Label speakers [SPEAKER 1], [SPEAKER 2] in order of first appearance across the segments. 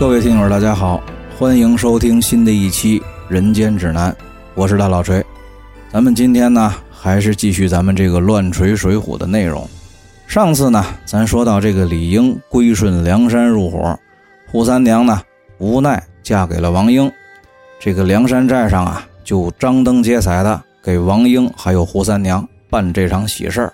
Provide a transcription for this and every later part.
[SPEAKER 1] 各位听友，大家好，欢迎收听新的一期《人间指南》，我是大老锤。咱们今天呢，还是继续咱们这个乱锤水浒的内容。上次呢，咱说到这个李英归顺梁山入伙，扈三娘呢无奈嫁给了王英，这个梁山寨上啊就张灯结彩的给王英还有扈三娘办这场喜事儿。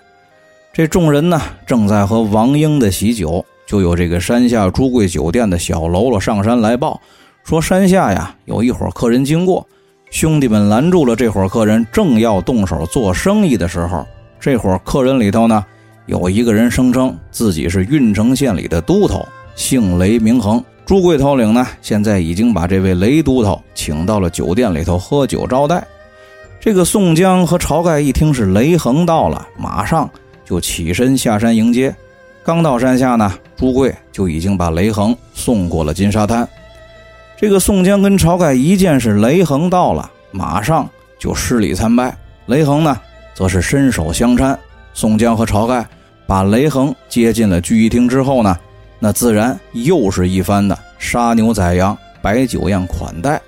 [SPEAKER 1] 这众人呢正在和王英的喜酒，就有这个山下朱贵酒店的小喽啰上山来报，说山下呀有一伙客人经过，兄弟们拦住了这伙客人，正要动手做生意的时候，这伙客人里头呢。有一个人声称自己是郓城县里的都头，姓雷名恒。朱贵头领呢，现在已经把这位雷都头请到了酒店里头喝酒招待。这个宋江和晁盖一听是雷恒到了，马上就起身下山迎接。刚到山下呢，朱贵就已经把雷横送过了金沙滩。这个宋江跟晁盖一见是雷横到了，马上就施礼参拜。雷横呢，则是伸手相搀。宋江和晁盖。把雷横接进了聚义厅之后呢，那自然又是一番的杀牛宰羊、摆酒宴款待。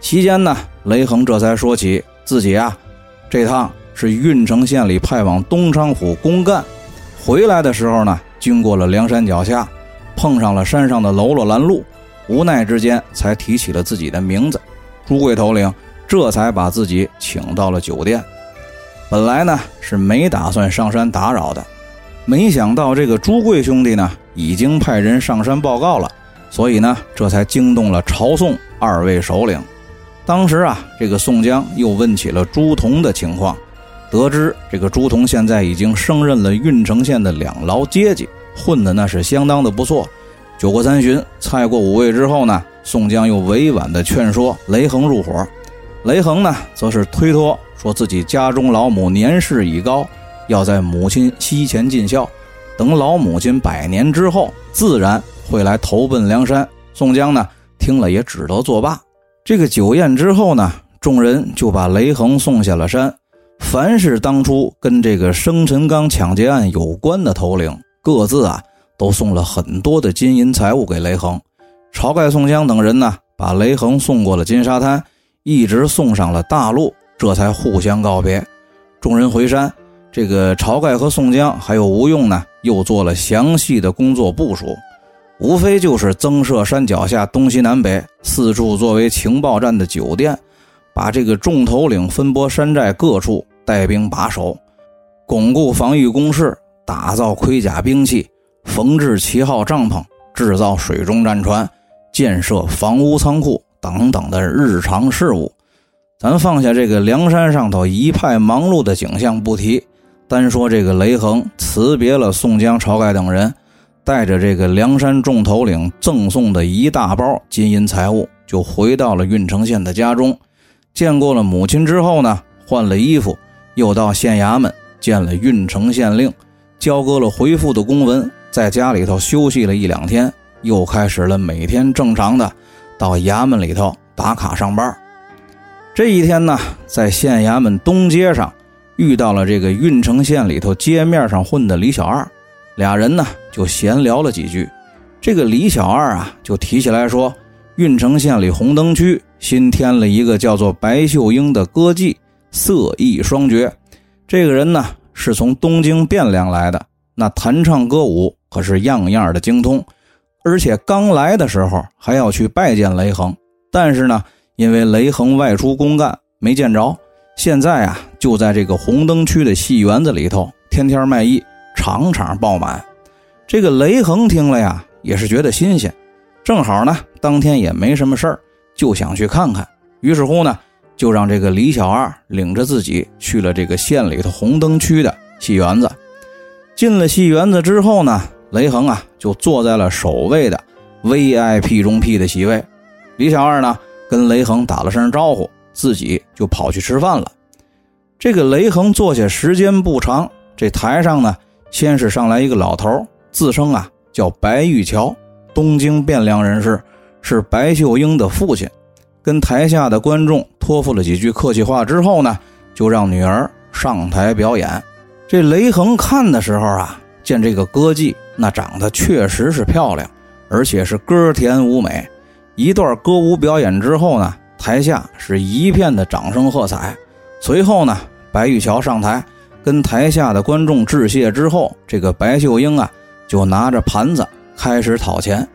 [SPEAKER 1] 期间呢，雷横这才说起自己啊，这趟是郓城县里派往东昌府公干，回来的时候呢，经过了梁山脚下，碰上了山上的喽啰拦路，无奈之间才提起了自己的名字。朱贵头领这才把自己请到了酒店。本来呢是没打算上山打扰的。没想到这个朱贵兄弟呢，已经派人上山报告了，所以呢，这才惊动了朝宋二位首领。当时啊，这个宋江又问起了朱仝的情况，得知这个朱仝现在已经升任了郓城县的两牢阶级，混的那是相当的不错。酒过三巡，菜过五味之后呢，宋江又委婉的劝说雷横入伙。雷横呢，则是推脱说自己家中老母年事已高。要在母亲膝前尽孝，等老母亲百年之后，自然会来投奔梁山。宋江呢，听了也只得作罢。这个酒宴之后呢，众人就把雷横送下了山。凡是当初跟这个生辰纲抢劫案有关的头领，各自啊都送了很多的金银财物给雷横。晁盖、宋江等人呢，把雷横送过了金沙滩，一直送上了大路，这才互相告别。众人回山。这个晁盖和宋江还有吴用呢，又做了详细的工作部署，无非就是增设山脚下东西南北四处作为情报站的酒店，把这个众头领分拨山寨各处带兵把守，巩固防御工事，打造盔甲兵器，缝制旗号帐篷，制造水中战船，建设房屋仓库等等的日常事务。咱放下这个梁山上头一派忙碌的景象不提。单说这个雷横辞别了宋江、晁盖等人，带着这个梁山众头领赠送的一大包金银财物，就回到了郓城县的家中。见过了母亲之后呢，换了衣服，又到县衙门见了郓城县令，交割了回复的公文，在家里头休息了一两天，又开始了每天正常的到衙门里头打卡上班。这一天呢，在县衙门东街上。遇到了这个郓城县里头街面上混的李小二，俩人呢就闲聊了几句。这个李小二啊就提起来说，郓城县里红灯区新添了一个叫做白秀英的歌妓，色艺双绝。这个人呢是从东京汴梁来的，那弹唱歌舞可是样样的精通。而且刚来的时候还要去拜见雷横，但是呢因为雷横外出公干没见着。现在啊，就在这个红灯区的戏园子里头，天天卖艺，场场爆满。这个雷横听了呀，也是觉得新鲜，正好呢，当天也没什么事儿，就想去看看。于是乎呢，就让这个李小二领着自己去了这个县里头红灯区的戏园子。进了戏园子之后呢，雷恒啊就坐在了首位的 VIP 中 P 的席位。李小二呢跟雷恒打了声招呼。自己就跑去吃饭了。这个雷恒坐下时间不长，这台上呢，先是上来一个老头，自称啊叫白玉桥，东京汴梁人士，是白秀英的父亲。跟台下的观众托付了几句客气话之后呢，就让女儿上台表演。这雷横看的时候啊，见这个歌妓那长得确实是漂亮，而且是歌甜舞美，一段歌舞表演之后呢，台下是一片的掌声喝彩。随后呢，白玉桥上台跟台下的观众致谢之后，这个白秀英啊就拿着盘子开始讨钱。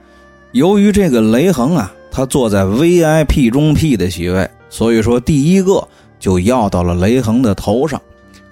[SPEAKER 1] 由于这个雷横啊，他坐在 VIP 中 P 的席位，所以说第一个就要到了雷横的头上。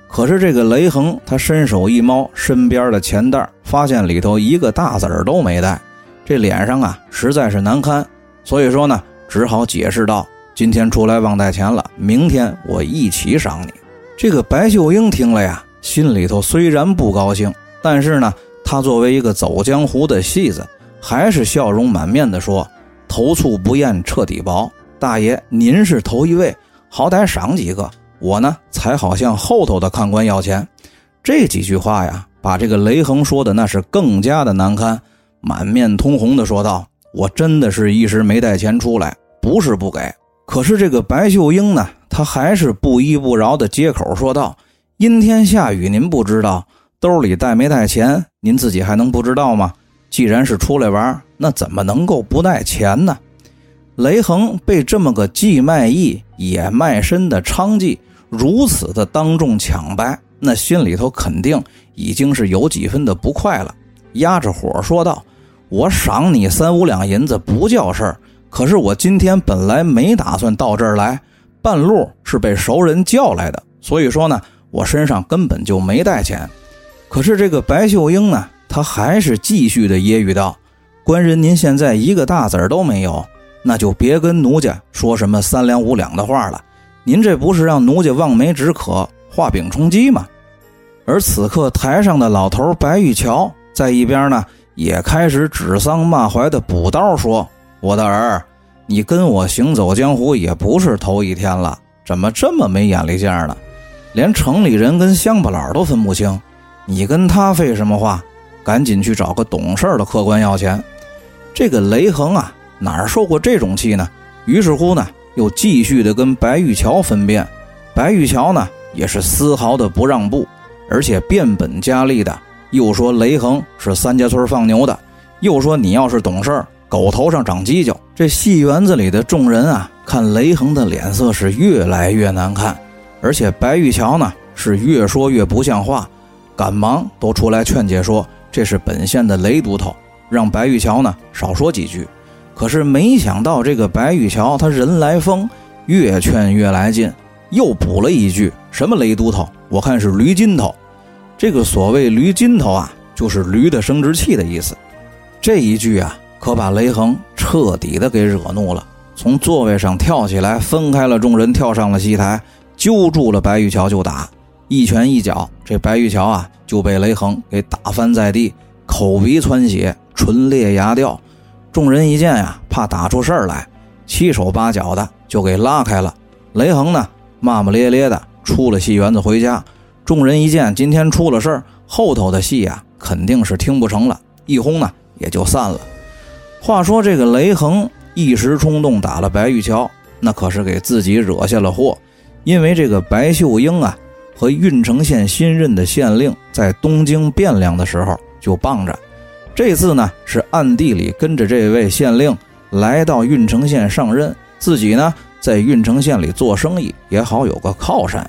[SPEAKER 1] 可是这个雷横他伸手一摸身边的钱袋，发现里头一个大子儿都没带，这脸上啊实在是难堪。所以说呢，只好解释道：“今天出来忘带钱了，明天我一起赏你。”这个白秀英听了呀，心里头虽然不高兴，但是呢，她作为一个走江湖的戏子，还是笑容满面的说：“头粗不厌彻底薄，大爷您是头一位，好歹赏几个，我呢才好向后头的看官要钱。”这几句话呀，把这个雷横说的那是更加的难堪，满面通红的说道。我真的是一时没带钱出来，不是不给。可是这个白秀英呢，她还是不依不饶的接口说道：“阴天下雨，您不知道兜里带没带钱，您自己还能不知道吗？既然是出来玩，那怎么能够不带钱呢？”雷横被这么个既卖艺也卖身的娼妓如此的当众抢白，那心里头肯定已经是有几分的不快了，压着火说道。我赏你三五两银子不叫事儿，可是我今天本来没打算到这儿来，半路是被熟人叫来的，所以说呢，我身上根本就没带钱。可是这个白秀英呢，他还是继续的揶揄道：“官人，您现在一个大子儿都没有，那就别跟奴家说什么三两五两的话了。您这不是让奴家望梅止渴、画饼充饥吗？”而此刻台上的老头白玉桥在一边呢。也开始指桑骂槐的补刀说：“我的儿，你跟我行走江湖也不是头一天了，怎么这么没眼力见儿呢？连城里人跟乡巴佬都分不清，你跟他废什么话？赶紧去找个懂事的客官要钱。”这个雷横啊，哪受过这种气呢？于是乎呢，又继续的跟白玉桥分辨。白玉桥呢，也是丝毫的不让步，而且变本加厉的。又说雷横是三家村放牛的，又说你要是懂事儿狗头上长犄角。这戏园子里的众人啊，看雷横的脸色是越来越难看，而且白玉桥呢是越说越不像话，赶忙都出来劝解说这是本县的雷都头，让白玉桥呢少说几句。可是没想到这个白玉桥他人来疯，越劝越来劲，又补了一句什么雷都头，我看是驴筋头。这个所谓“驴筋头”啊，就是驴的生殖器的意思。这一句啊，可把雷横彻底的给惹怒了，从座位上跳起来，分开了众人，跳上了戏台，揪住了白玉桥就打，一拳一脚，这白玉桥啊就被雷横给打翻在地，口鼻窜血，唇裂牙掉。众人一见呀，怕打出事儿来，七手八脚的就给拉开了。雷横呢，骂骂咧咧的出了戏园子回家。众人一见今天出了事儿，后头的戏呀肯定是听不成了，一哄呢也就散了。话说这个雷横一时冲动打了白玉桥，那可是给自己惹下了祸。因为这个白秀英啊和郓城县新任的县令在东京汴梁的时候就傍着，这次呢是暗地里跟着这位县令来到郓城县上任，自己呢在郓城县里做生意也好有个靠山。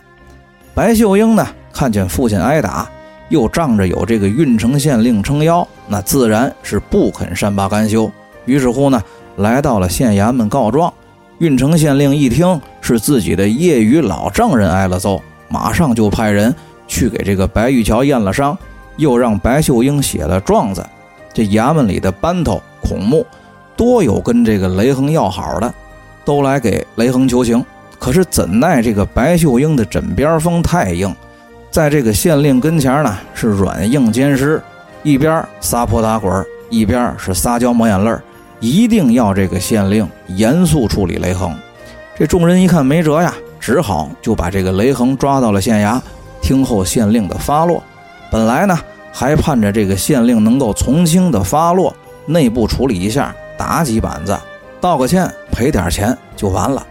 [SPEAKER 1] 白秀英呢？看见父亲挨打，又仗着有这个郓城县令撑腰，那自然是不肯善罢甘休。于是乎呢，来到了县衙门告状。郓城县令一听是自己的业余老丈人挨了揍，马上就派人去给这个白玉桥验了伤，又让白秀英写了状子。这衙门里的班头孔目，多有跟这个雷横要好的，都来给雷横求情。可是怎奈这个白秀英的枕边风太硬。在这个县令跟前呢，是软硬兼施，一边撒泼打滚，一边是撒娇抹眼泪一定要这个县令严肃处理雷横。这众人一看没辙呀，只好就把这个雷横抓到了县衙，听候县令的发落。本来呢，还盼着这个县令能够从轻的发落，内部处理一下，打几板子，道个歉，赔点钱就完了。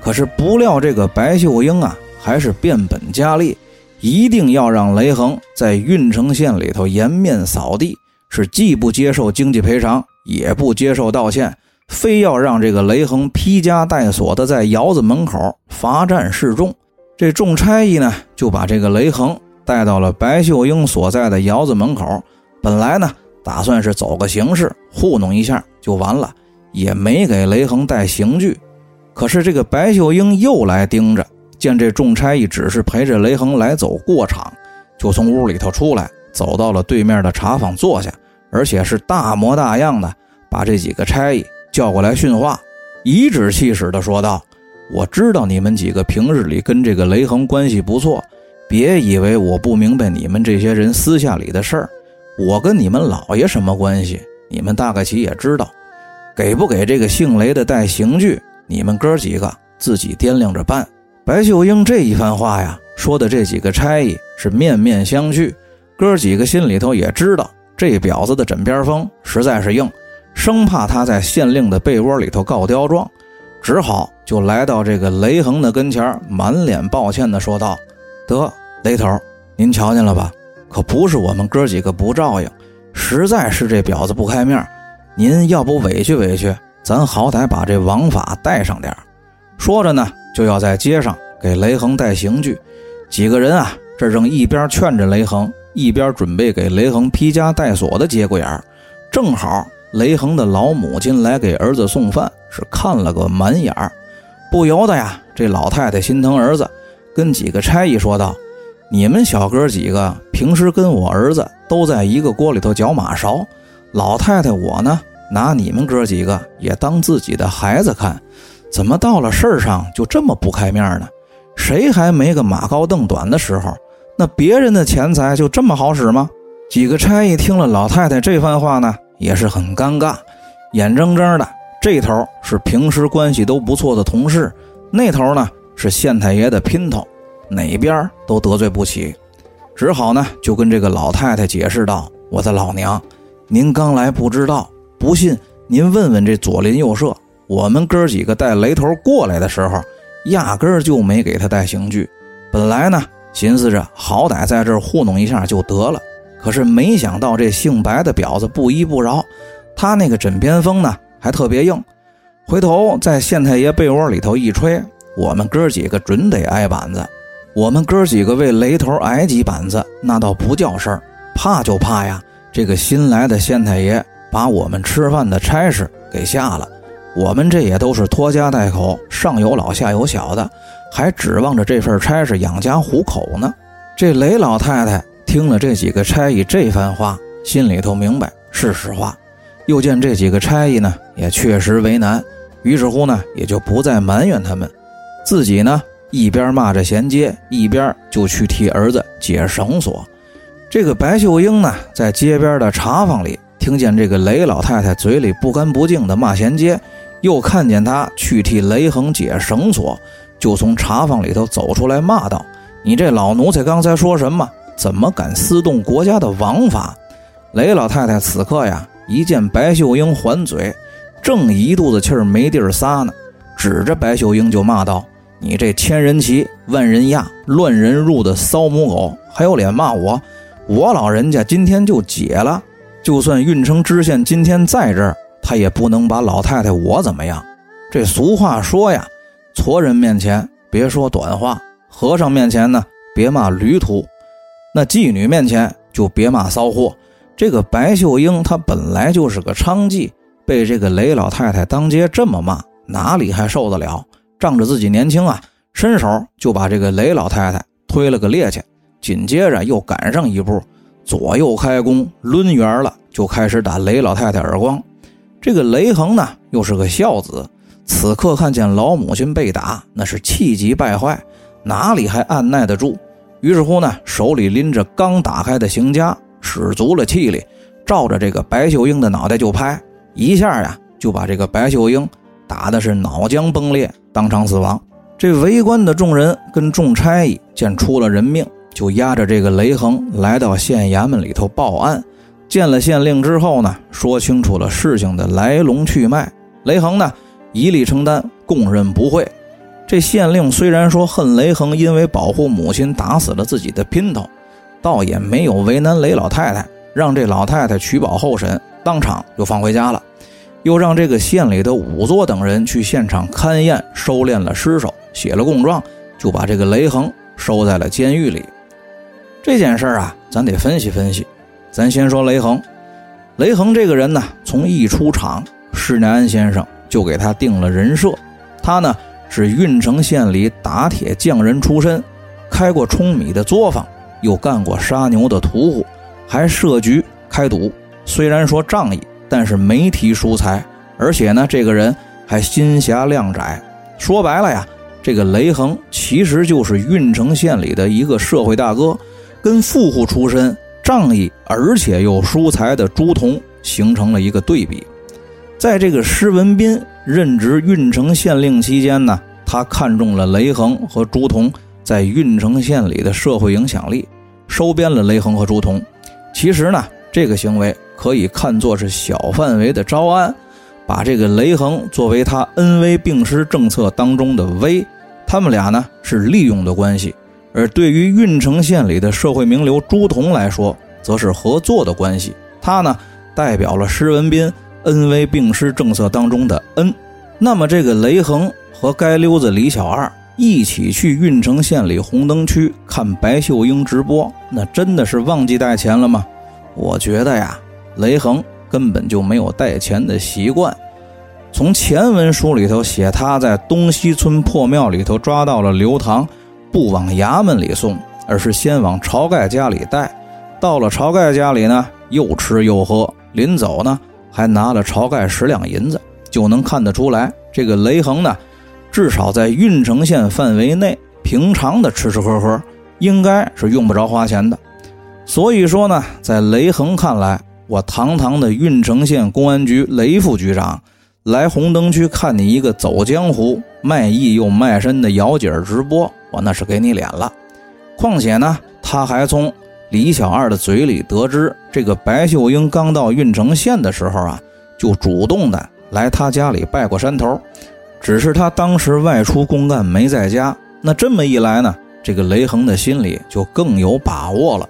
[SPEAKER 1] 可是不料这个白秀英啊，还是变本加厉。一定要让雷横在郓城县里头颜面扫地，是既不接受经济赔偿，也不接受道歉，非要让这个雷横披枷带锁的在窑子门口罚站示众。这众差役呢，就把这个雷横带到了白秀英所在的窑子门口。本来呢，打算是走个形式，糊弄一下就完了，也没给雷横带刑具。可是这个白秀英又来盯着，见这众差役只是陪着雷横来走过场，就从屋里头出来，走到了对面的茶坊坐下，而且是大模大样的把这几个差役。叫过来训话，颐指气使地说道：“我知道你们几个平日里跟这个雷恒关系不错，别以为我不明白你们这些人私下里的事儿。我跟你们老爷什么关系？你们大概其也知道。给不给这个姓雷的带刑具？你们哥几个自己掂量着办。”白秀英这一番话呀，说的这几个差役是面面相觑，哥几个心里头也知道这婊子的枕边风实在是硬。生怕他在县令的被窝里头告刁状，只好就来到这个雷横的跟前，满脸抱歉地说道：“得，雷头，您瞧见了吧？可不是我们哥几个不照应，实在是这婊子不开面。您要不委屈委屈，咱好歹把这王法带上点说着呢，就要在街上给雷横带刑具。几个人啊，这正一边劝着雷横，一边准备给雷横披枷带锁的节骨眼正好。雷恒的老母亲来给儿子送饭，是看了个满眼儿，不由得呀，这老太太心疼儿子，跟几个差役说道：“你们小哥几个平时跟我儿子都在一个锅里头搅马勺，老太太我呢，拿你们哥几个也当自己的孩子看，怎么到了事儿上就这么不开面呢？谁还没个马高凳短的时候？那别人的钱财就这么好使吗？”几个差役听了老太太这番话呢。也是很尴尬，眼睁睁的这头是平时关系都不错的同事，那头呢是县太爷的姘头，哪边都得罪不起，只好呢就跟这个老太太解释道：“我的老娘，您刚来不知道，不信您问问这左邻右舍，我们哥几个带雷头过来的时候，压根儿就没给他带刑具。本来呢寻思着好歹在这儿糊弄一下就得了。”可是没想到这姓白的婊子不依不饶，他那个枕边风呢还特别硬，回头在县太爷被窝里头一吹，我们哥几个准得挨板子。我们哥几个为雷头挨几板子，那倒不叫事儿，怕就怕呀，这个新来的县太爷把我们吃饭的差事给下了。我们这也都是拖家带口，上有老下有小的，还指望着这份差事养家糊口呢。这雷老太太。听了这几个差役这番话，心里头明白是实话，又见这几个差役呢也确实为难，于是乎呢也就不再埋怨他们，自己呢一边骂着衔接，一边就去替儿子解绳索。这个白秀英呢在街边的茶坊里听见这个雷老太太嘴里不干不净的骂衔接，又看见他去替雷横解绳索，就从茶坊里头走出来骂道：“你这老奴才刚才说什么？”怎么敢私动国家的王法？雷老太太此刻呀，一见白秀英还嘴，正一肚子气儿没地儿撒呢，指着白秀英就骂道：“你这千人骑，万人压，乱人入的骚母狗，还有脸骂我？我老人家今天就解了，就算运城知县今天在这儿，他也不能把老太太我怎么样。这俗话说呀，矬人面前别说短话，和尚面前呢，别骂驴徒。”那妓女面前就别骂骚货。这个白秀英她本来就是个娼妓，被这个雷老太太当街这么骂，哪里还受得了？仗着自己年轻啊，伸手就把这个雷老太太推了个趔趄，紧接着又赶上一步，左右开弓抡圆了，就开始打雷老太太耳光。这个雷横呢，又是个孝子，此刻看见老母亲被打，那是气急败坏，哪里还按耐得住？于是乎呢，手里拎着刚打开的刑枷，使足了气力，照着这个白秀英的脑袋就拍，一下呀就把这个白秀英打的是脑浆崩裂，当场死亡。这围观的众人跟众差役见出了人命，就押着这个雷横来到县衙门里头报案。见了县令之后呢，说清楚了事情的来龙去脉。雷横呢，一力承担，供认不讳。这县令虽然说恨雷横，因为保护母亲打死了自己的姘头，倒也没有为难雷老太太，让这老太太取保候审，当场就放回家了。又让这个县里的仵作等人去现场勘验、收敛了尸首，写了供状，就把这个雷横收在了监狱里。这件事儿啊，咱得分析分析。咱先说雷横，雷横这个人呢，从一出场，施耐庵先生就给他定了人设。他呢是郓城县里打铁匠人出身，开过舂米的作坊，又干过杀牛的屠户，还设局开赌。虽然说仗义。但是没提疏财，而且呢，这个人还心狭量窄。说白了呀，这个雷横其实就是郓城县里的一个社会大哥，跟富户出身、仗义而且又疏财的朱仝形成了一个对比。在这个施文斌任职郓城县令期间呢，他看中了雷横和朱仝在郓城县里的社会影响力，收编了雷横和朱仝。其实呢，这个行为。可以看作是小范围的招安，把这个雷横作为他恩威并施政策当中的威，他们俩呢是利用的关系；而对于郓城县里的社会名流朱仝来说，则是合作的关系。他呢代表了施文斌恩威并施政策当中的恩。那么这个雷恒和街溜子李小二一起去郓城县里红灯区看白秀英直播，那真的是忘记带钱了吗？我觉得呀。雷恒根本就没有带钱的习惯。从前文书里头写，他在东西村破庙里头抓到了刘唐，不往衙门里送，而是先往晁盖家里带。到了晁盖家里呢，又吃又喝，临走呢还拿了晁盖十两银子，就能看得出来，这个雷横呢，至少在郓城县范围内，平常的吃吃喝喝，应该是用不着花钱的。所以说呢，在雷横看来，我堂堂的郓城县公安局雷副局长，来红灯区看你一个走江湖、卖艺又卖身的姚姐直播，我那是给你脸了。况且呢，他还从李小二的嘴里得知，这个白秀英刚到郓城县的时候啊，就主动的来他家里拜过山头，只是他当时外出公干没在家。那这么一来呢，这个雷恒的心里就更有把握了。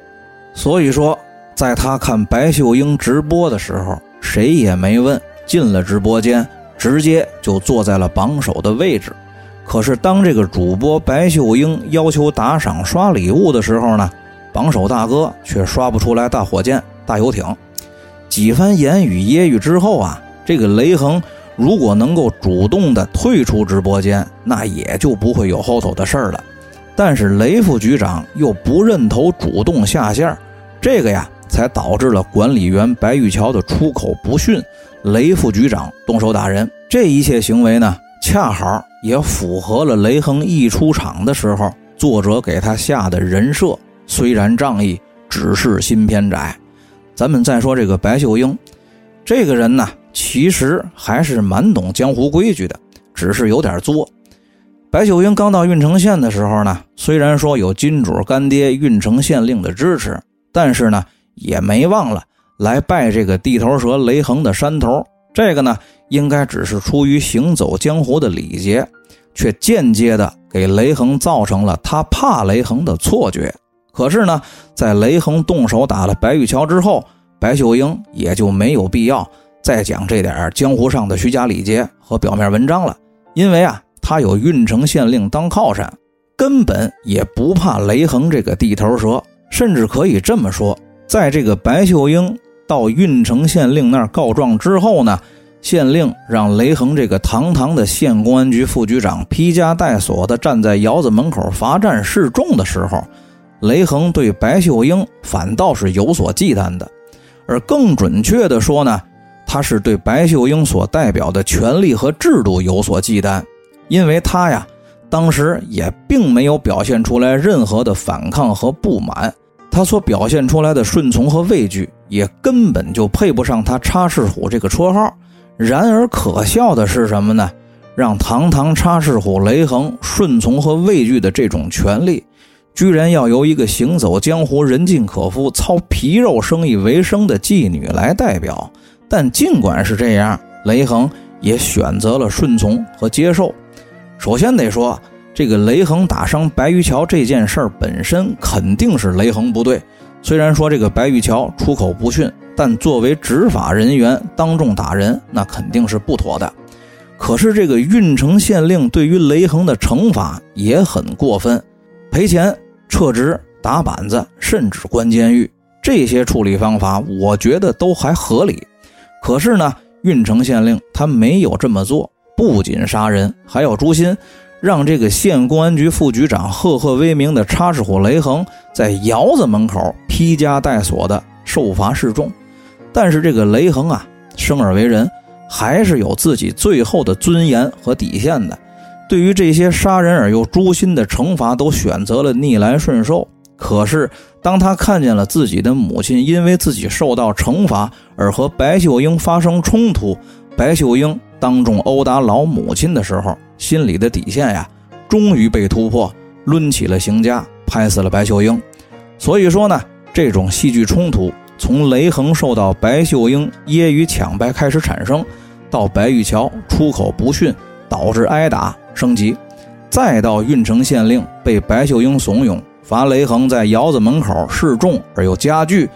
[SPEAKER 1] 所以说。在他看白秀英直播的时候，谁也没问，进了直播间，直接就坐在了榜首的位置。可是当这个主播白秀英要求打赏刷礼物的时候呢，榜首大哥却刷不出来大火箭、大游艇。几番言语揶揄之后啊，这个雷恒如果能够主动的退出直播间，那也就不会有后头的事儿了。但是雷副局长又不认头，主动下线，这个呀。才导致了管理员白玉桥的出口不逊，雷副局长动手打人。这一切行为呢，恰好也符合了雷恒一出场的时候，作者给他下的人设。虽然仗义，只是心偏窄。咱们再说这个白秀英，这个人呢，其实还是蛮懂江湖规矩的，只是有点作。白秀英刚到郓城县的时候呢，虽然说有金主干爹郓城县令的支持，但是呢。也没忘了来拜这个地头蛇雷横的山头，这个呢，应该只是出于行走江湖的礼节，却间接的给雷横造成了他怕雷横的错觉。可是呢，在雷横动手打了白玉桥之后，白秀英也就没有必要再讲这点江湖上的虚假礼节和表面文章了，因为啊，他有郓城县令当靠山，根本也不怕雷横这个地头蛇，甚至可以这么说。在这个白秀英到郓城县令那儿告状之后呢，县令让雷横这个堂堂的县公安局副局长披枷带锁的站在窑子门口罚站示众的时候，雷恒对白秀英反倒是有所忌惮的，而更准确的说呢，他是对白秀英所代表的权力和制度有所忌惮，因为他呀，当时也并没有表现出来任何的反抗和不满。他所表现出来的顺从和畏惧，也根本就配不上他“插翅虎”这个绰号。然而可笑的是什么呢？让堂堂插翅虎雷恒顺从和畏惧的这种权利，居然要由一个行走江湖、人尽可夫、操皮肉生意为生的妓女来代表。但尽管是这样，雷恒也选择了顺从和接受。首先得说。这个雷恒打伤白玉桥这件事儿本身肯定是雷恒不对。虽然说这个白玉桥出口不逊，但作为执法人员当众打人，那肯定是不妥的。可是这个郓城县令对于雷恒的惩罚也很过分，赔钱、撤职、打板子，甚至关监狱，这些处理方法我觉得都还合理。可是呢，郓城县令他没有这么做，不仅杀人，还要诛心。让这个县公安局副局长赫赫威名的插翅虎雷横在窑子门口披枷带锁的受罚示众，但是这个雷横啊，生而为人还是有自己最后的尊严和底线的。对于这些杀人而又诛心的惩罚，都选择了逆来顺受。可是当他看见了自己的母亲因为自己受到惩罚而和白秀英发生冲突，白秀英当众殴打老母亲的时候，心里的底线呀，终于被突破，抡起了刑枷，拍死了白秀英。所以说呢，这种戏剧冲突从雷横受到白秀英揶揄抢白开始产生，到白玉桥出口不逊导致挨打升级，再到郓城县令被白秀英怂恿罚雷横在窑子门口示众而又加剧，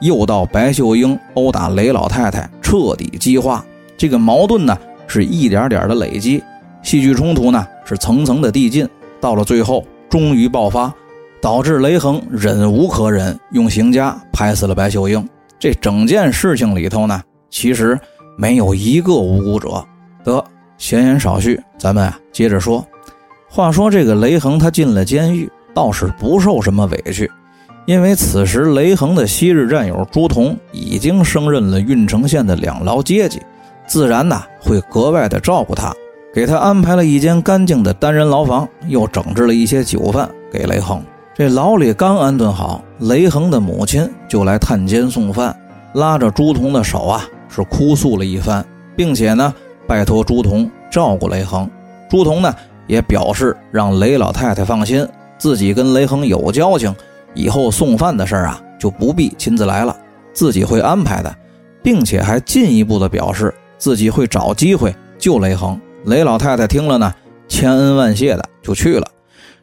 [SPEAKER 1] 又到白秀英殴打雷老太太，彻底激化。这个矛盾呢，是一点点的累积。戏剧冲突呢是层层的递进，到了最后终于爆发，导致雷横忍无可忍，用刑枷拍死了白秀英。这整件事情里头呢，其实没有一个无辜者。得，闲言少叙，咱们啊接着说。话说这个雷恒他进了监狱，倒是不受什么委屈，因为此时雷恒的昔日战友朱仝已经升任了郓城县的两牢阶级，自然呢会格外的照顾他。给他安排了一间干净的单人牢房，又整治了一些酒饭给雷恒。这牢里刚安顿好，雷恒的母亲就来探监送饭，拉着朱仝的手啊，是哭诉了一番，并且呢，拜托朱仝照顾雷横。朱仝呢，也表示让雷老太太放心，自己跟雷横有交情，以后送饭的事儿啊，就不必亲自来了，自己会安排的，并且还进一步的表示自己会找机会救雷横。雷老太太听了呢，千恩万谢的就去了。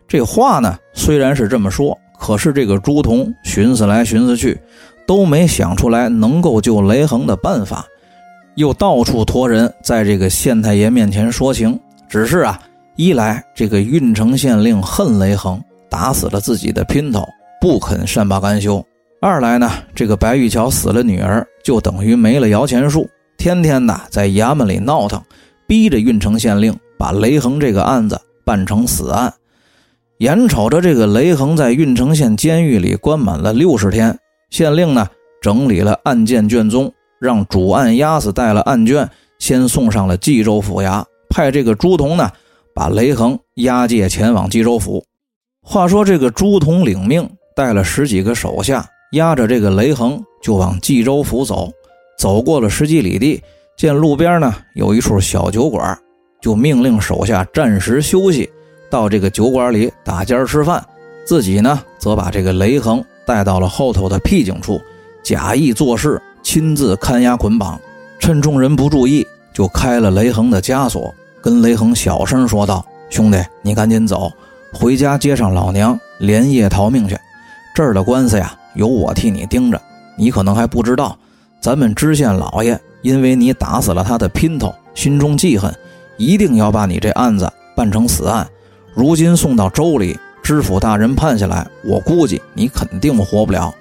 [SPEAKER 1] 这话呢虽然是这么说，可是这个朱仝寻思来寻思去，都没想出来能够救雷横的办法，又到处托人在这个县太爷面前说情。只是啊，一来这个郓城县令恨雷横，打死了自己的姘头，不肯善罢甘休；二来呢，这个白玉桥死了女儿，就等于没了摇钱树，天天的在衙门里闹腾。逼着郓城县令把雷横这个案子办成死案，眼瞅着这个雷横在郓城县监狱里关满了六十天，县令呢整理了案件卷宗，让主案押司带了案卷，先送上了冀州府衙，派这个朱仝呢把雷横押解前往冀州府。话说这个朱仝领命，带了十几个手下，押着这个雷横就往冀州府走，走过了十几里地。见路边呢有一处小酒馆，就命令手下暂时休息，到这个酒馆里打尖吃饭。自己呢则把这个雷横带到了后头的僻静处，假意做事，亲自看押捆绑。趁众人不注意，就开了雷横的枷锁，跟雷横小声说道：“兄弟，你赶紧走，回家接上老娘，连夜逃命去。这儿的官司呀，由我替你盯着。你可能还不知道，咱们知县老爷。”因为你打死了他的姘头，心中记恨，一定要把你这案子办成死案。如今送到州里，知府大人判下来，我估计你肯定活不了。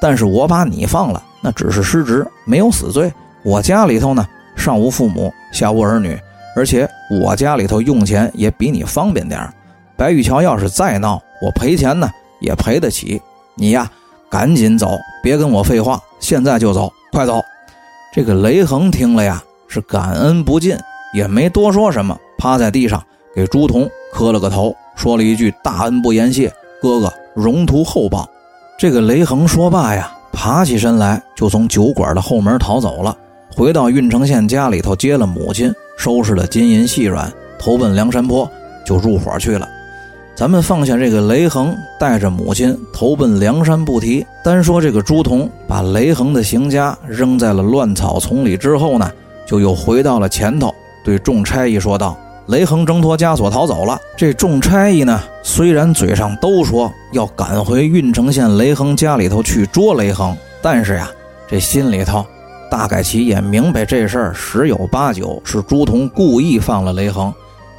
[SPEAKER 1] 但是我把你放了，那只是失职，没有死罪。我家里头呢，上无父母，下无儿女，而且我家里头用钱也比你方便点白玉桥要是再闹，我赔钱呢也赔得起。你呀，赶紧走，别跟我废话，现在就走，快走！这个雷横听了呀，是感恩不尽，也没多说什么，趴在地上给朱仝磕了个头，说了一句“大恩不言谢，哥哥容图厚报”。这个雷横说罢呀，爬起身来就从酒馆的后门逃走了，回到郓城县家里头接了母亲，收拾了金银细软，投奔梁山坡，就入伙去了。咱们放下这个雷横，带着母亲投奔梁山不提，单说这个朱仝把雷横的行家扔在了乱草丛里之后呢，就又回到了前头，对众差役说道：“雷横挣脱枷锁逃走了。”这众差役呢，虽然嘴上都说要赶回郓城县雷横家里头去捉雷横，但是呀，这心里头大概其也明白这事儿十有八九是朱仝故意放了雷横。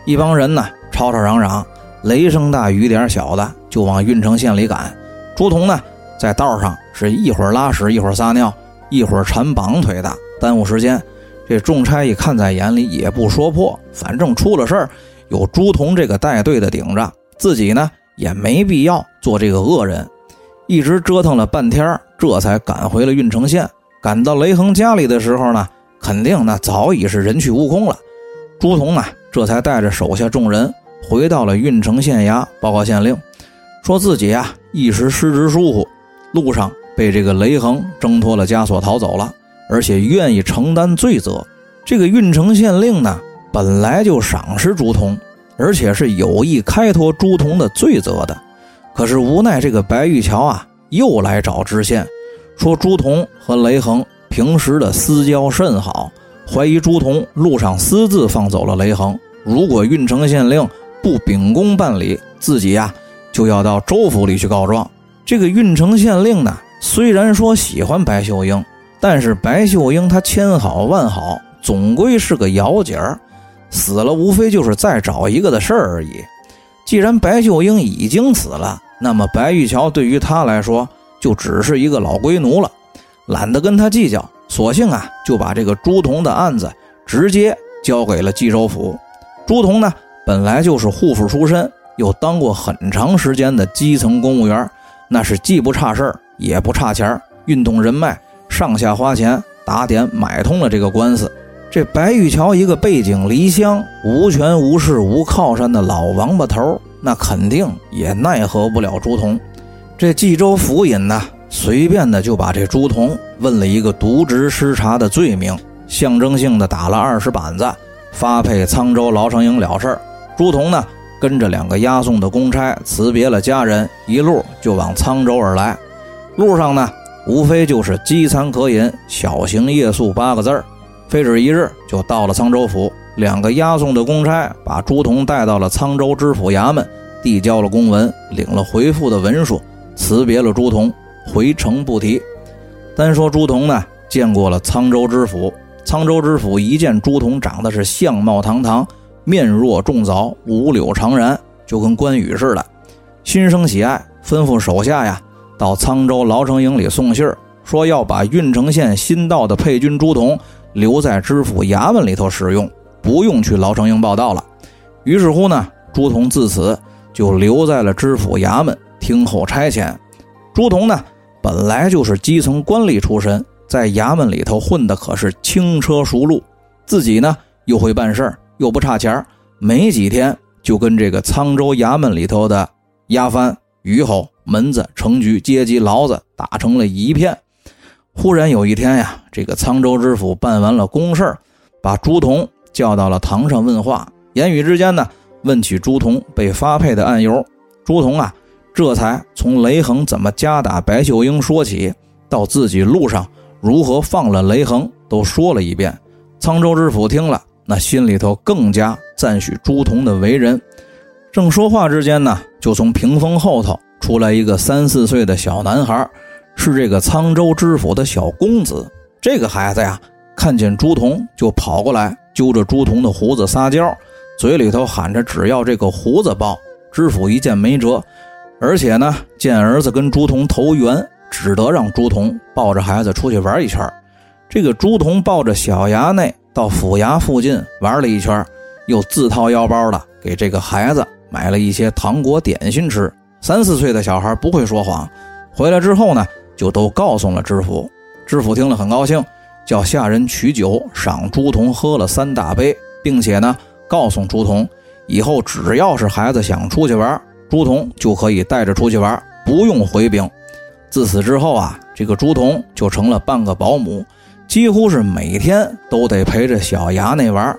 [SPEAKER 1] 一帮人呢吵吵嚷嚷，雷声大雨点小的就往郓城县里赶。朱仝呢在道上是一会儿拉屎一会儿撒尿，一会儿缠绑腿的，耽误时间。这众差役看在眼里，也不说破，反正出了事儿，有朱仝这个带队的顶着，自己呢也没必要做这个恶人。一直折腾了半天，这才赶回了郓城县。赶到雷横家里的时候呢，肯定那早已是人去屋空了。朱仝呢，这才带着手下众人回到了郓城县衙，报告县令，说自己呀一时失职疏忽，路上被这个雷横挣脱了枷锁逃走了。而且愿意承担罪责，这个郓城县令呢，本来就赏识朱仝，而且是有意开脱朱仝的罪责的。可是无奈这个白玉桥啊，又来找知县，说朱仝和雷横平时的私交甚好，怀疑朱仝路上私自放走了雷横。如果郓城县令不秉公办理，自己呀就要到州府里去告状。这个郓城县令呢，虽然说喜欢白秀英。但是白秀英她千好万好，总归是个姚姐儿，死了无非就是再找一个的事儿而已。既然白秀英已经死了，那么白玉桥对于他来说就只是一个老龟奴了，懒得跟他计较，索性啊就把这个朱仝的案子直接交给了冀州府。朱仝呢本来就是户部出身，又当过很长时间的基层公务员，那是既不差事儿也不差钱儿运动人脉。上下花钱打点买通了这个官司，这白玉桥一个背井离乡、无权无势无靠山的老王八头，那肯定也奈何不了朱仝。这冀州府尹呢，随便的就把这朱仝问了一个渎职失察的罪名，象征性的打了二十板子，发配沧州牢城营了事儿。朱仝呢，跟着两个押送的公差辞别了家人，一路就往沧州而来。路上呢。无非就是饥餐渴饮，小行夜宿八个字儿，非止一日就到了沧州府。两个押送的公差把朱仝带到了沧州知府衙门，递交了公文，领了回复的文书，辞别了朱仝，回城不提。单说朱仝呢，见过了沧州知府。沧州知府一见朱仝，长得是相貌堂堂，面若重枣，五柳长髯，就跟关羽似的，心生喜爱，吩咐手下呀。到沧州牢城营里送信儿，说要把郓城县新到的配军朱仝留在知府衙门里头使用，不用去牢城营报道了。于是乎呢，朱仝自此就留在了知府衙门听候差遣。朱仝呢，本来就是基层官吏出身，在衙门里头混的可是轻车熟路，自己呢又会办事儿，又不差钱儿没几天就跟这个沧州衙门里头的押犯虞侯。门子、城局、阶级、牢子打成了一片。忽然有一天呀，这个沧州知府办完了公事把朱仝叫到了堂上问话。言语之间呢，问起朱仝被发配的案由。朱仝啊，这才从雷横怎么夹打白秀英说起，到自己路上如何放了雷横，都说了一遍。沧州知府听了，那心里头更加赞许朱仝的为人。正说话之间呢，就从屏风后头。出来一个三四岁的小男孩，是这个沧州知府的小公子。这个孩子呀，看见朱仝就跑过来，揪着朱仝的胡子撒娇，嘴里头喊着只要这个胡子抱。知府一见没辙，而且呢，见儿子跟朱仝投缘，只得让朱仝抱着孩子出去玩一圈。这个朱仝抱着小衙内到府衙附近玩了一圈，又自掏腰包的给这个孩子买了一些糖果点心吃。三四岁的小孩不会说谎，回来之后呢，就都告诉了知府。知府听了很高兴，叫下人取酒赏朱仝喝了三大杯，并且呢，告诉朱仝，以后只要是孩子想出去玩，朱仝就可以带着出去玩，不用回禀。自此之后啊，这个朱仝就成了半个保姆，几乎是每天都得陪着小衙内玩。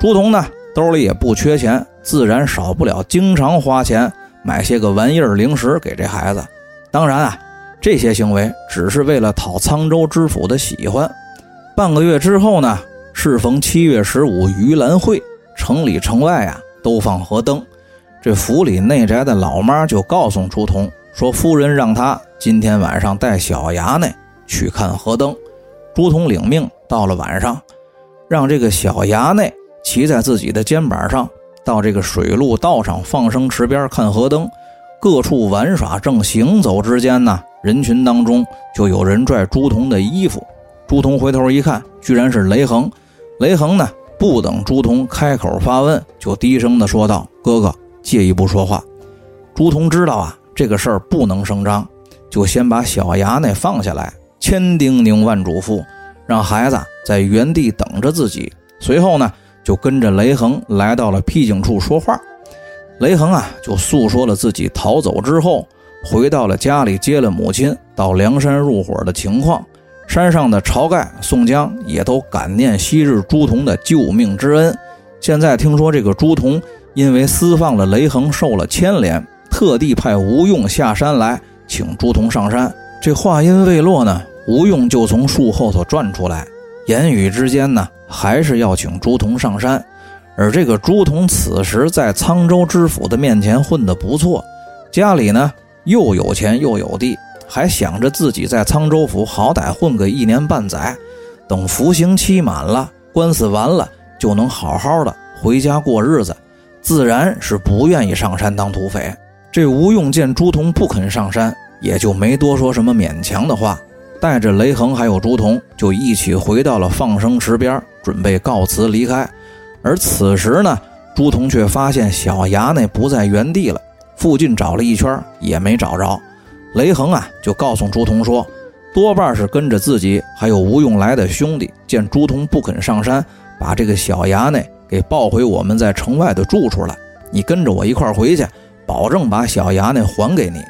[SPEAKER 1] 朱仝呢，兜里也不缺钱，自然少不了经常花钱。买些个玩意儿零食给这孩子，当然啊，这些行为只是为了讨沧州知府的喜欢。半个月之后呢，适逢七月十五盂兰会，城里城外啊都放河灯。这府里内宅的老妈就告诉朱仝说：“夫人让他今天晚上带小衙内去看河灯。”朱仝领命，到了晚上，让这个小衙内骑在自己的肩膀上，到这个水陆道上放生池边看河灯，各处玩耍。正行走之间呢，人群当中就有人拽朱仝的衣服。朱仝回头一看，居然是雷横。雷横呢，不等朱仝开口发问，就低声的说道：“哥哥，借一步说话。”朱仝知道啊，这个事儿不能声张，就先把小衙内放下来，千叮咛万嘱咐，让孩子在原地等着自己。随后呢，就跟着雷横来到了僻静处说话。雷横啊，就诉说了自己逃走之后，回到了家里接了母亲到梁山入伙的情况。山上的晁盖、宋江也都感念昔日朱仝的救命之恩。现在听说这个朱仝因为私放了雷横，受了牵连，特地派吴用下山来请朱仝上山。这话音未落呢，吴用就从树后头转出来，言语之间呢，还是要请朱仝上山。而这个朱仝此时在沧州知府的面前混得不错，家里呢又有钱又有地。还想着自己在沧州府好歹混个一年半载，等服刑期满了，官司完了，就能好好的回家过日子，自然是不愿意上山当土匪。这吴用见朱仝不肯上山，也就没多说什么勉强的话，带着雷横还有朱仝就一起回到了放生池边，准备告辞离开。而此时呢，朱仝却发现小衙内不在原地了，附近找了一圈也没找着。雷横啊，就告诉朱仝说，多半是跟着自己还有吴用来的兄弟，见朱仝不肯上山，把这个小衙内给抱回我们在城外的住处了。你跟着我一块回去，保证把小衙内还给你。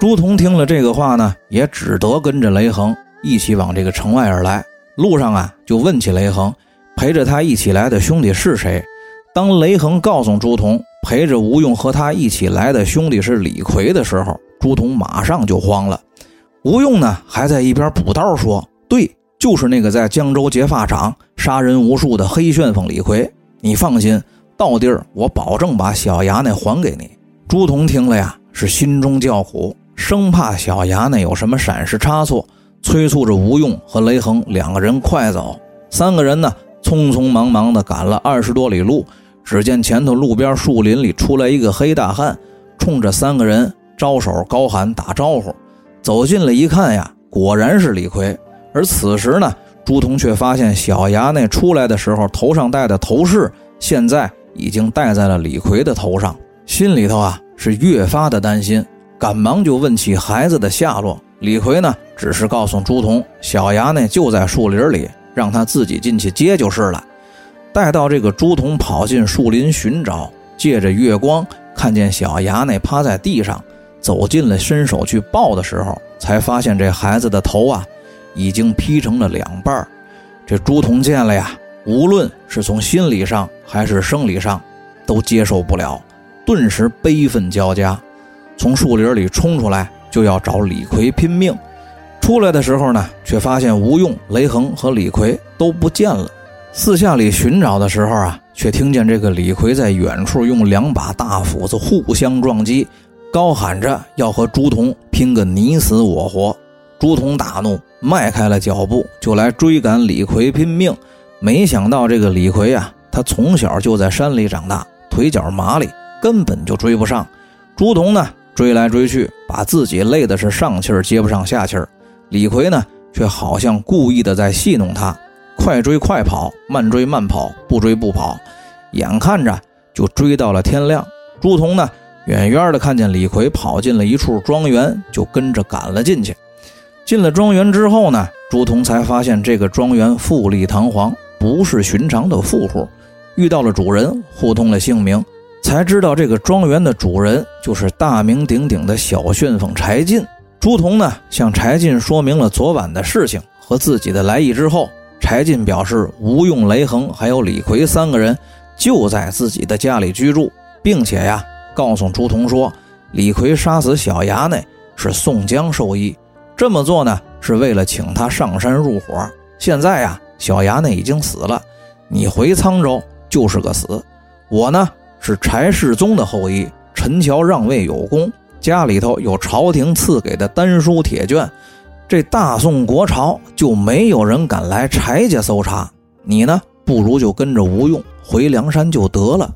[SPEAKER 1] 朱仝听了这个话呢，也只得跟着雷横一起往这个城外而来。路上啊，就问起雷横，陪着他一起来的兄弟是谁？当雷横告诉朱仝，陪着吴用和他一起来的兄弟是李逵的时候。朱仝马上就慌了，吴用呢还在一边补刀说：“对，就是那个在江州劫法场杀人无数的黑旋风李逵。你放心，到地儿我保证把小衙内还给你。”朱仝听了呀，是心中叫苦，生怕小衙内有什么闪失差错，催促着吴用和雷横两个人快走。三个人呢，匆匆忙忙地赶了二十多里路，只见前头路边树林里出来一个黑大汉，冲着三个人。招手高喊打招呼，走近了一看呀，果然是李逵。而此时呢，朱仝却发现小衙内出来的时候头上戴的头饰，现在已经戴在了李逵的头上，心里头啊是越发的担心，赶忙就问起孩子的下落。李逵呢，只是告诉朱仝，小衙内就在树林里，让他自己进去接就是了。待到这个朱仝跑进树林寻找，借着月光看见小衙内趴在地上。走近了，伸手去抱的时候，才发现这孩子的头啊，已经劈成了两半这朱仝见了呀，无论是从心理上还是生理上，都接受不了，顿时悲愤交加，从树林里冲出来就要找李逵拼命。出来的时候呢，却发现吴用、雷横和李逵都不见了。四下里寻找的时候啊，却听见这个李逵在远处用两把大斧子互相撞击。高喊着要和朱仝拼个你死我活，朱仝大怒，迈开了脚步就来追赶李逵拼命。没想到这个李逵啊，他从小就在山里长大，腿脚麻利，根本就追不上。朱仝呢，追来追去，把自己累的是上气儿接不上下气儿。李逵呢，却好像故意的在戏弄他，快追快跑，慢追慢跑，不追不跑，眼看着就追到了天亮。朱仝呢？远远的看见李逵跑进了一处庄园，就跟着赶了进去。进了庄园之后呢，朱仝才发现这个庄园富丽堂皇，不是寻常的富户。遇到了主人，互通了姓名，才知道这个庄园的主人就是大名鼎鼎的小旋风柴进。朱仝呢，向柴进说明了昨晚的事情和自己的来意之后，柴进表示吴用、雷横还有李逵三个人就在自己的家里居住，并且呀。告诉朱仝说，李逵杀死小衙内是宋江授意，这么做呢是为了请他上山入伙。现在呀，小衙内已经死了，你回沧州就是个死。我呢是柴世宗的后裔，陈桥让位有功，家里头有朝廷赐给的丹书铁卷，这大宋国朝就没有人敢来柴家搜查，你呢，不如就跟着吴用回梁山就得了。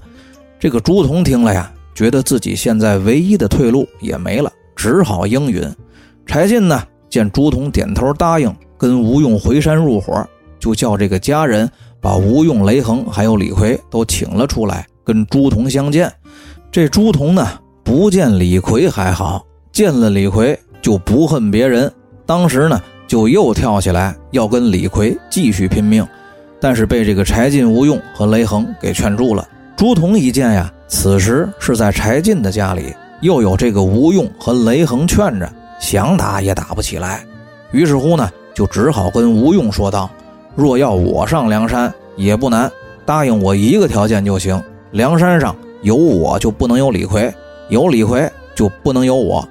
[SPEAKER 1] 这个朱仝听了呀，觉得自己现在唯一的退路也没了，只好应允。柴进呢，见朱仝点头答应跟吴用回山入伙，就叫这个家人把吴用、雷横还有李逵都请了出来，跟朱仝相见。这朱仝呢，不见李逵还好，见了李逵就不恨别人。当时呢，就又跳起来要跟李逵继续拼命，但是被这个柴进、吴用和雷横给劝住了。朱仝一见呀，此时是在柴进的家里，又有这个吴用和雷横劝着，想打也打不起来。于是乎呢，就只好跟吴用说道：“若要我上梁山，也不难，答应我一个条件就行。梁山上有我就不能有李逵，有李逵就不能有我。”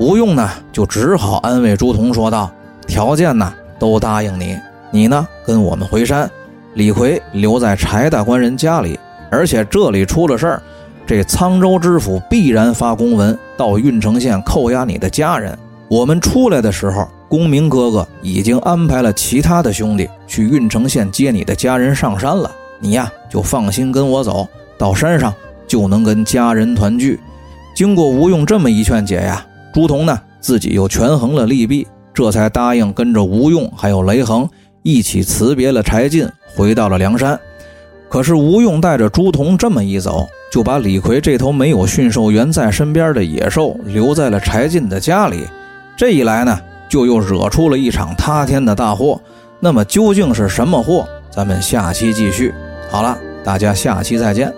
[SPEAKER 1] 吴用呢，就只好安慰朱仝说道：“条件呢，都答应你。你呢，跟我们回山，李逵留在柴大官人家里。而且这里出了事儿，这沧州知府必然发公文到郓城县扣押你的家人。我们出来的时候，公明哥哥已经安排了其他的兄弟去郓城县接你的家人上山了。你呀，就放心跟我走到山上，就能跟家人团聚。”经过吴用这么一劝解呀。朱仝呢，自己又权衡了利弊，这才答应跟着吴用还有雷横一起辞别了柴进，回到了梁山。可是吴用带着朱仝这么一走，就把李逵这头没有驯兽员在身边的野兽留在了柴进的家里。这一来呢，就又惹出了一场塌天的大祸。那么究竟是什么祸？咱们下期继续。好了，大家下期再见。